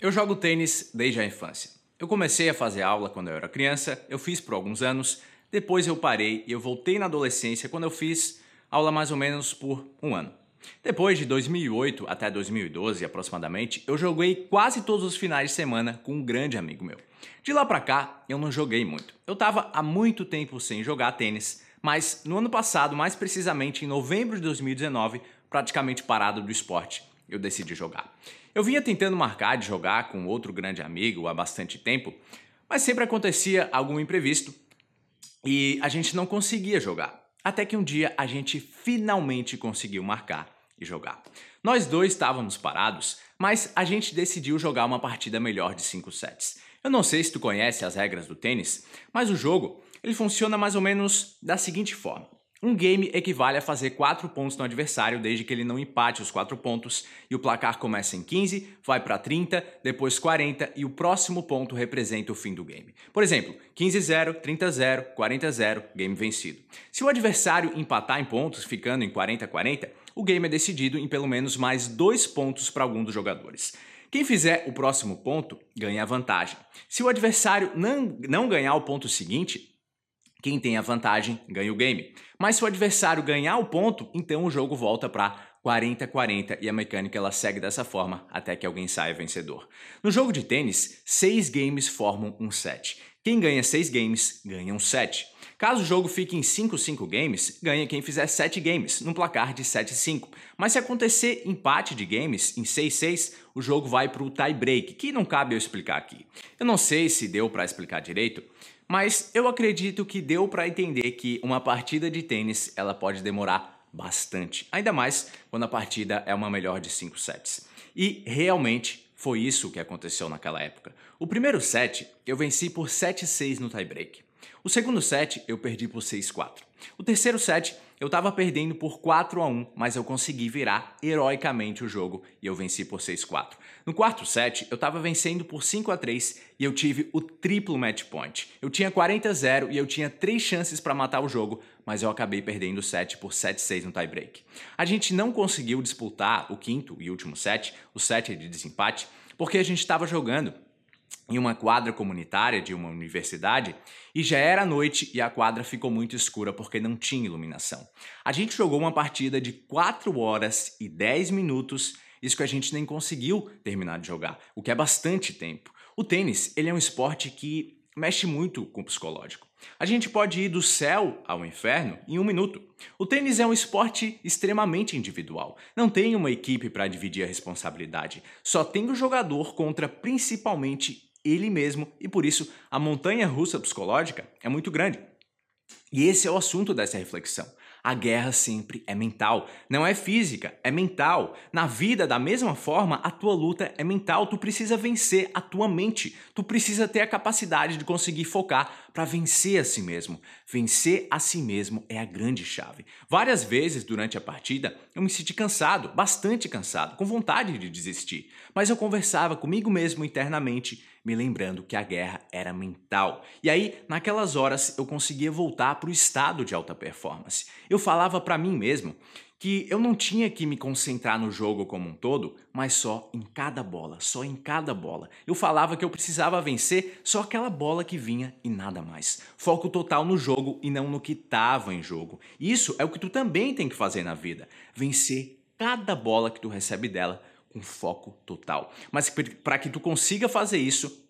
Eu jogo tênis desde a infância. Eu comecei a fazer aula quando eu era criança, eu fiz por alguns anos, depois eu parei e eu voltei na adolescência quando eu fiz aula mais ou menos por um ano. Depois de 2008 até 2012 aproximadamente, eu joguei quase todos os finais de semana com um grande amigo meu. De lá pra cá, eu não joguei muito. Eu tava há muito tempo sem jogar tênis, mas no ano passado, mais precisamente em novembro de 2019, praticamente parado do esporte, eu decidi jogar. Eu vinha tentando marcar de jogar com outro grande amigo há bastante tempo, mas sempre acontecia algum imprevisto e a gente não conseguia jogar. Até que um dia a gente finalmente conseguiu marcar e jogar. Nós dois estávamos parados, mas a gente decidiu jogar uma partida melhor de 5 sets. Eu não sei se tu conhece as regras do tênis, mas o jogo ele funciona mais ou menos da seguinte forma. Um game equivale a fazer 4 pontos no adversário desde que ele não empate os 4 pontos e o placar começa em 15, vai para 30, depois 40 e o próximo ponto representa o fim do game. Por exemplo, 15-0, 30-0, 40-0, game vencido. Se o adversário empatar em pontos, ficando em 40-40, o game é decidido em pelo menos mais 2 pontos para algum dos jogadores. Quem fizer o próximo ponto ganha a vantagem. Se o adversário não, ganhar o ponto seguinte, quem tem a vantagem ganha o game. Mas se o adversário ganhar o ponto, então o jogo volta para 40-40 e a mecânica ela segue dessa forma até que alguém saia vencedor. No jogo de tênis, seis games formam um set. Quem ganha seis games ganha um set. Caso o jogo fique em 5-5 games, ganha quem fizer 7 games, num placar de 7-5. Mas se acontecer empate de games em 6-6, o jogo vai para o tie break, que não cabe eu explicar aqui. Eu não sei se deu para explicar direito, mas eu acredito que deu para entender que uma partida de tênis ela pode demorar bastante, ainda mais quando a partida é uma melhor de 5 sets. E realmente foi isso que aconteceu naquela época. O primeiro set eu venci por 7-6 no tiebreak. O segundo set eu perdi por 6-4. O terceiro set eu estava perdendo por 4 a 1, mas eu consegui virar heroicamente o jogo e eu venci por 6-4. No quarto set, eu estava vencendo por 5 a 3 e eu tive o triplo match point. Eu tinha 40 a 0 e eu tinha 3 chances para matar o jogo, mas eu acabei perdendo o set por 7-6 no tiebreak. A gente não conseguiu disputar o quinto e último set, o set de desempate, porque a gente estava jogando em uma quadra comunitária de uma universidade e já era noite e a quadra ficou muito escura porque não tinha iluminação. A gente jogou uma partida de 4 horas e 10 minutos, isso que a gente nem conseguiu terminar de jogar, o que é bastante tempo. O tênis, ele é um esporte que mexe muito com o psicológico. A gente pode ir do céu ao inferno em um minuto. O tênis é um esporte extremamente individual. Não tem uma equipe para dividir a responsabilidade. Só tem o jogador contra principalmente ele mesmo e por isso a montanha russa psicológica é muito grande. E esse é o assunto dessa reflexão. A guerra sempre é mental, não é física, é mental. Na vida, da mesma forma, a tua luta é mental. Tu precisa vencer a tua mente. Tu precisa ter a capacidade de conseguir focar para vencer a si mesmo. Vencer a si mesmo é a grande chave. Várias vezes durante a partida eu me senti cansado, bastante cansado, com vontade de desistir. Mas eu conversava comigo mesmo internamente me lembrando que a guerra era mental. E aí, naquelas horas, eu conseguia voltar para o estado de alta performance. Eu falava para mim mesmo que eu não tinha que me concentrar no jogo como um todo, mas só em cada bola, só em cada bola. Eu falava que eu precisava vencer só aquela bola que vinha e nada mais. Foco total no jogo e não no que estava em jogo. Isso é o que tu também tem que fazer na vida: vencer cada bola que tu recebe dela com foco total. Mas para que tu consiga fazer isso,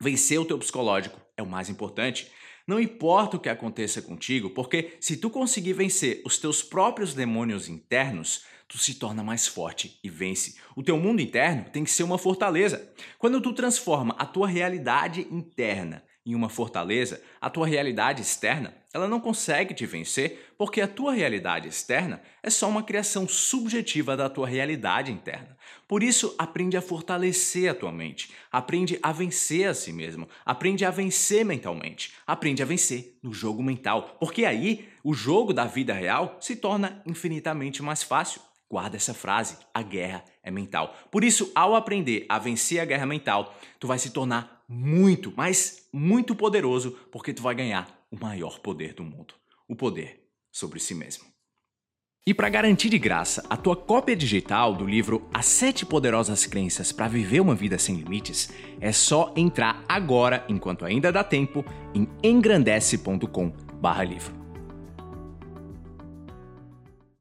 vencer o teu psicológico é o mais importante. Não importa o que aconteça contigo, porque se tu conseguir vencer os teus próprios demônios internos, tu se torna mais forte e vence. O teu mundo interno tem que ser uma fortaleza. Quando tu transforma a tua realidade interna em uma fortaleza, a tua realidade externa, ela não consegue te vencer porque a tua realidade externa é só uma criação subjetiva da tua realidade interna. Por isso, aprende a fortalecer a tua mente, aprende a vencer a si mesmo, aprende a vencer mentalmente, aprende a vencer no jogo mental, porque aí o jogo da vida real se torna infinitamente mais fácil. Guarda essa frase, a guerra é mental. Por isso, ao aprender a vencer a guerra mental, tu vai se tornar muito, mas muito poderoso, porque tu vai ganhar o maior poder do mundo, o poder sobre si mesmo. E para garantir de graça a tua cópia digital do livro As Sete Poderosas Crenças para Viver uma Vida Sem Limites, é só entrar agora, enquanto ainda dá tempo, em engrandece.com/livro.